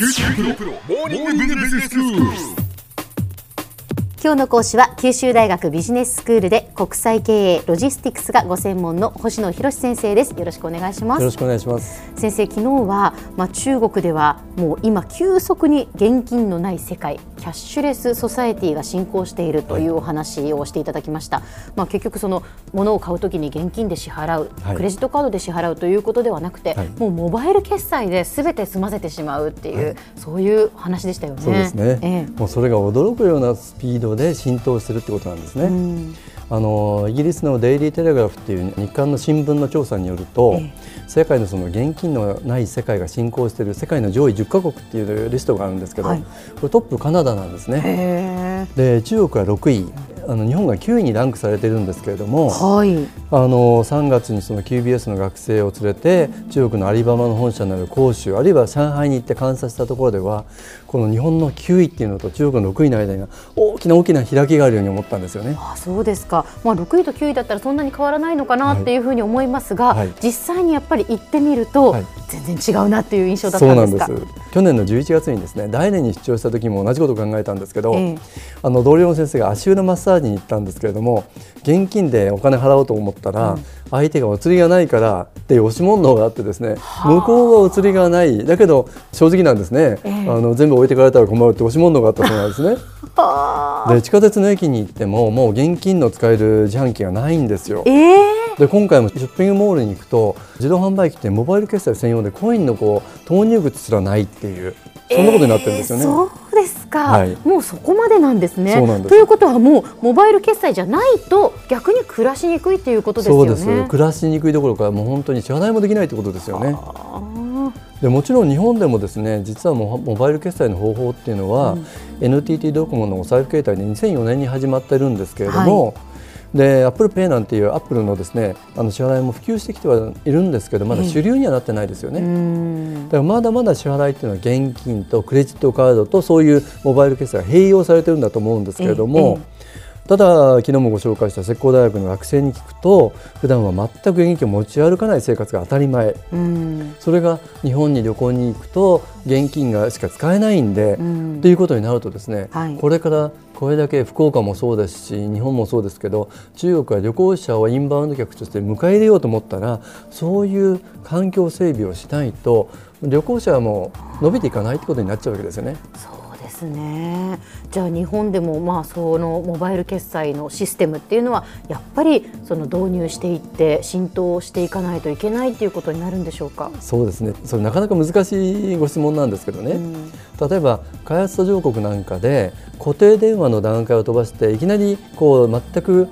九州大学モーニングビジネススクール。今日の講師は九州大学ビジネススクールで国際経営ロジスティクスがご専門の星野博先生です。よろしくお願いします。よろしくお願いします。先生昨日はまあ中国ではもう今急速に現金のない世界キャッシュレスソサエティが進行しているというお話をしていただきました、まあ結局その物を買うときに現金で支払う、はい。クレジットカードで支払うということではなくて、はい。もうモバイル決済で全て済ませてしまうっていう、はい。そういう話でしたよね。そうですね、ええ。もうそれが驚くようなスピードで浸透してるってことなんですね、うんあのイギリスのデイリー・テレグラフっていう日刊の新聞の調査によると、え世界のその現金のない世界が進行している世界の上位10カ国っていうリストがあるんですけど、はい。これトップカナダなんですね。へで中国は6位あの日本が9位にランクされているんですけれども、ーはい。あの3月にその QBS の学生を連れて中国のアリババの本社になる広州あるいは上海に行って観察したところではこの日本の9位っていうのと中国の6位の間には大きな大きな開きがあるように思ったんですよね。あそうですか、まあ、6位と9位だったらそんなに変わらないのかなっていうふうに思いますが、はい。実際にやっぱり行ってみると、はい。全然違うなっていう印象だったんなですか？んです。去年の11月にですね大連に出張した時も同じことを考えたんですけど、ええ。あの同僚の先生が足裏マッサージに行ったんですけれども現金でお金払おうと思ったら、相手がお釣りがないからって押し問答があってですね向こうはお釣りがない。だけど正直なんですね、ええ。あの全部置いてかれたら困るって押し問答があったそうなんですね。あ。で地下鉄の駅に行ってももう現金の使える自販機がないんですよ。ー。ええ。で今回もショッピングモールに行くと自動販売機ってモバイル決済専用でコインのこう投入口すらないっていうそんなことになってるんですよね。えーそうですか、はい。もうそこまでなんですね。ということはもうモバイル決済じゃないと逆に暮らしにくいっていうことですよね。そうです。暮らしにくいどころかもう本当に支払いもできないってことですよね。でもちろん日本でもですね実はモモバイル決済の方法っていうのは、NTT ドコモのお財布携帯で2004年に始まってるんですけれども、で Apple Pay なんていうアップルのですねあの支払いも普及してきてはいるんですけどまだ主流にはなってないですよね。うん。だからまだまだ支払いっていうのは現金とクレジットカードとそういうモバイル決済が併用されてるんだと思うんですけれども、ただ昨日もご紹介した石膏大学の学生に聞くと普段は全く現金を持ち歩かない生活が当たり前。うん。それが日本に旅行に行くと現金がしか使えないんで、うん。ということになるとですね、はい。これからこれだけ福岡もそうですし日本もそうですけど中国は旅行者をインバウンド客として迎え入れようと思ったらそういう環境整備をしないと旅行者はもう伸びていかないってことになっちゃうわけですよね。ですね。じゃあ日本でもまあそのモバイル決済のシステムっていうのはやっぱりその導入していって浸透していかないといけないっていうことになるんでしょうか？そうですねそれなかなか難しいご質問なんですけどね、うん例えば開発途上国なんかで固定電話の段階を飛ばしていきなりこう全く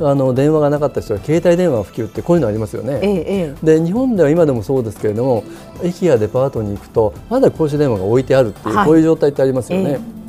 あの電話がなかった人は携帯電話普及ってこういうのありますよね。ええええ。で日本では今でもそうですけれども駅やデパートに行くとまだ公衆電話が置いてあるっていう、はいこういう状態ってありますよね。え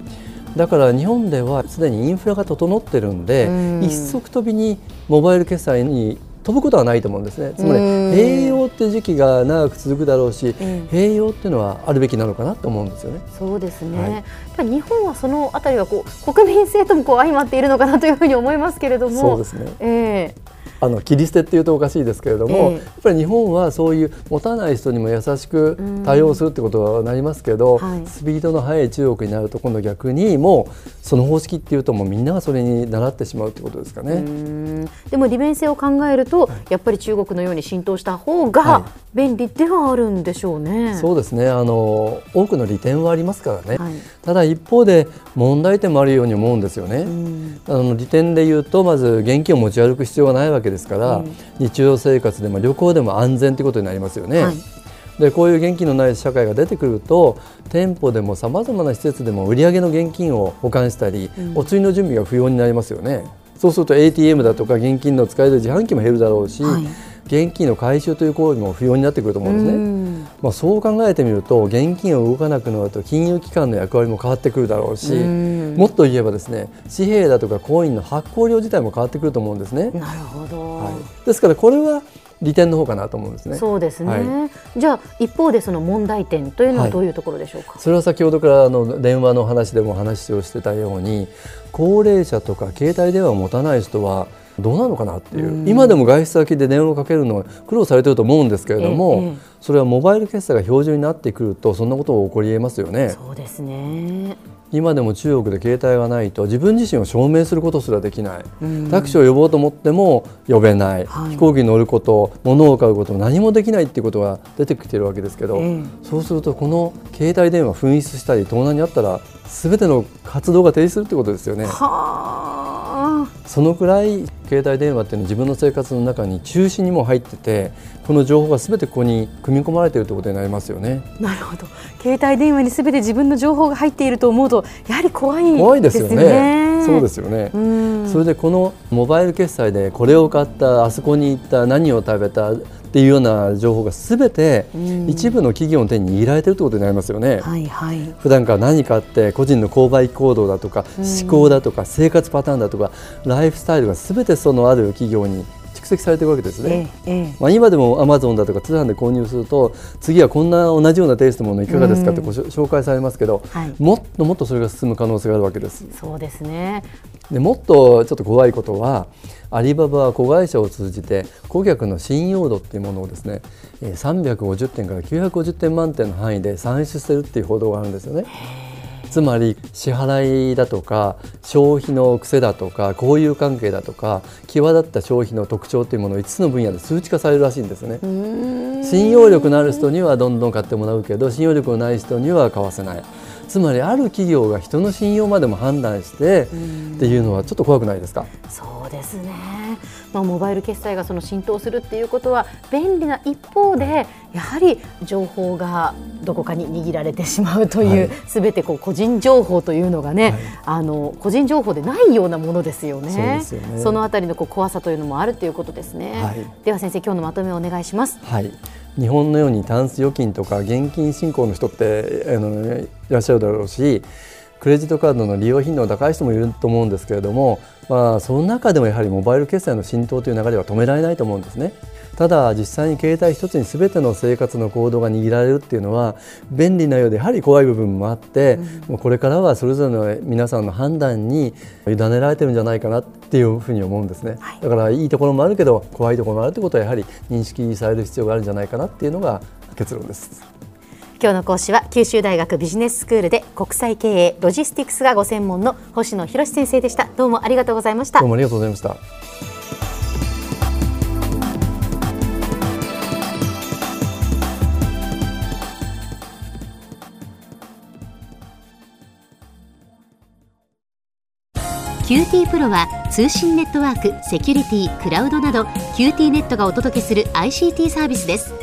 だから日本ではすでにインフラが整ってるんでうん一足飛びにモバイル決済に飛ぶことはないと思うんですね。つまりうん併用って時期が長く続くだろうし、え併用っていうのはあるべきなのかなと思うんですよね。そうですね。はい日本はそのあたりはこう国民性ともこう相まっているのかなというふうに思いますけれども。そうですね。ええあの切り捨てっていうとおかしいですけれども、ええ。やっぱり日本はそういう持たない人にも優しく対応するってことはなりますけど、はい。スピードの速い中国になると今度逆にもうその方式っていうともうみんながそれに習ってしまうってことですかうね。ん。でも利便性を考えると、やっぱり中国のように浸透した方はがい。便利ではあるんでしょうね。そうですね。あの多くの利点はありますからね、はい。ただ一方で問題点もあるように思うんですよね。うん。あの利点で言うとまず現金を持ち歩く必要がないわけですから、うん日常生活でも旅行でも安全ということになりますよね。はいでこういう現金のない社会が出てくると店舗でもさまざまな施設でも売上の現金を保管したり、うんお釣りの準備が不要になりますよね。そうすると ATM だとか現金の使える自販機も減るだろうし、はい現金の回収という行為も不要になってくると思うんですね。うん。まあ、そう考えてみると現金を動かなくなると金融機関の役割も変わってくるだろうし、うん。もっと言えばですね紙幣だとかコインの発行量自体も変わってくると思うんですね。なるほど、はい、ですからこれは利点の方かなと思うんですね。そうですね、はじゃあ一方でその問題点というのはどういうところでしょうか、それは先ほどからあの電話の話でも話をしてたように高齢者とか携帯電話を持たない人はどうなのかなっていう、今でも外出先で電話をかけるのは苦労されてると思うんですけれども、ええ、それはモバイル決済が標準になってくるとそんなことが起こりえますよね。そうですね。今でも中国で携帯がないと自分自身を証明することすらできない、タクシーを呼ぼうと思っても呼べない、はい、飛行機に乗ること物を買うこと何もできないっていうことが出てきてるわけですけど、そうするとこの携帯電話紛失したり盗難にあったら全ての活動が停止するってことですよね。そのくらい携帯電話っていうのは自分の生活の中に中心にも入っててこの情報がすべてここに組み込まれているということになりますよね。なるほど携帯電話にすべて自分の情報が入っていると思うとやはり怖い、ね、怖いですよね。そうですよね。それでこのモバイル決済でこれを買ったあそこに行った何を食べたっていうような情報がすべて一部の企業の手に握られているということになりますよね。はいはい、普段から何かあって個人の購買行動だとか思考だとか生活パターンだとかライフスタイルがすべてそのある企業に蓄積されているわけですね、ええ、まあ、今でもアマゾンだとか通販で購入すると次はこんな同じようなテイストのものいかがですかってご紹介されますけど、はい、もっともっとそれが進む可能性があるわけです。そうですね。でもっとちょっと怖いことはアリババは子会社を通じて顧客の信用度っていうものをですね350点から950点満点の範囲で算出してるっていう報道があるんですよね。つまり支払いだとか消費の癖だとか交友関係だとか際立った消費の特徴というものを5つの分野で数値化されるらしいんですね。信用力のある人にはどんどん買ってもらうけど信用力のない人には買わせない。つまりある企業が人の信用までも判断してっていうのはちょっと怖くないですか？そうですねまあ、モバイル決済がその浸透するっていうことは便利な一方でやはり情報がどこかに握られてしまうというすべ、はい、てこう個人情報というのがね、はい、あの個人情報でないようなものですよね。そ、ね、そのあたりのこう怖さというのもあるということですね。はい、では先生今日のまとめをお願いします。はい日本のようにタンス預金とか現金信仰の人ってあのいらっしゃるだろうしクレジットカードの利用頻度が高い人もいると思うんですけれども、まあ、その中でもやはりモバイル決済の浸透という流れは止められないと思うんですね。ただ実際に携帯一つに全ての生活の行動が握られるっていうのは便利なようでやはり怖い部分もあって、うん、これからはそれぞれの皆さんの判断に委ねられてるんじゃないかなっていうふうに思うんですね、はい、だからいいところもあるけど怖いところもあるということはやはり認識される必要があるんじゃないかなっていうのが結論です。今日の講師は九州大学ビジネススクールで国際経営ロジスティクスがご専門の星野博先生でした。どうもありがとうございました。どうもありがとうございました。 QTPro は通信ネットワーク、セキュリティ、クラウドなど QT ネットがお届けする ICT サービスです